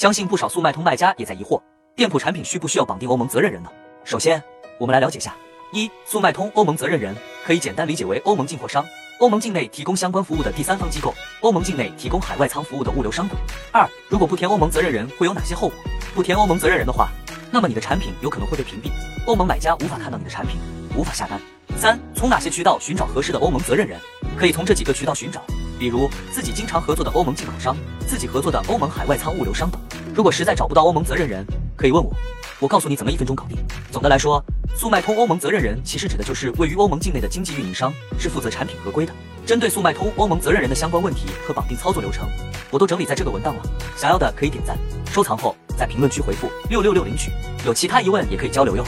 相信不少速卖通卖家也在疑惑，店铺产品需不需要绑定欧盟责任人呢？首先，我们来了解下：一、速卖通欧盟责任人可以简单理解为欧盟进货商，欧盟境内提供相关服务的第三方机构，欧盟境内提供海外仓服务的物流商等。二、如果不填欧盟责任人会有哪些后果？不填欧盟责任人的话，那么你的产品有可能会被屏蔽，欧盟买家无法看到你的产品，无法下单。三、从哪些渠道寻找合适的欧盟责任人？可以从这几个渠道寻找，比如自己经常合作的欧盟进口商，自己合作的欧盟海外仓物流商等。如果实在找不到欧盟责任人，可以问我，我告诉你怎么一分钟搞定。总的来说，速卖通欧盟责任人其实指的就是位于欧盟境内的经济运营商，是负责产品合规的。针对速卖通欧盟责任人的相关问题和绑定操作流程，我都整理在这个文档了。想要的可以点赞、收藏后在评论区回复六六六领取。有其他疑问也可以交流哟。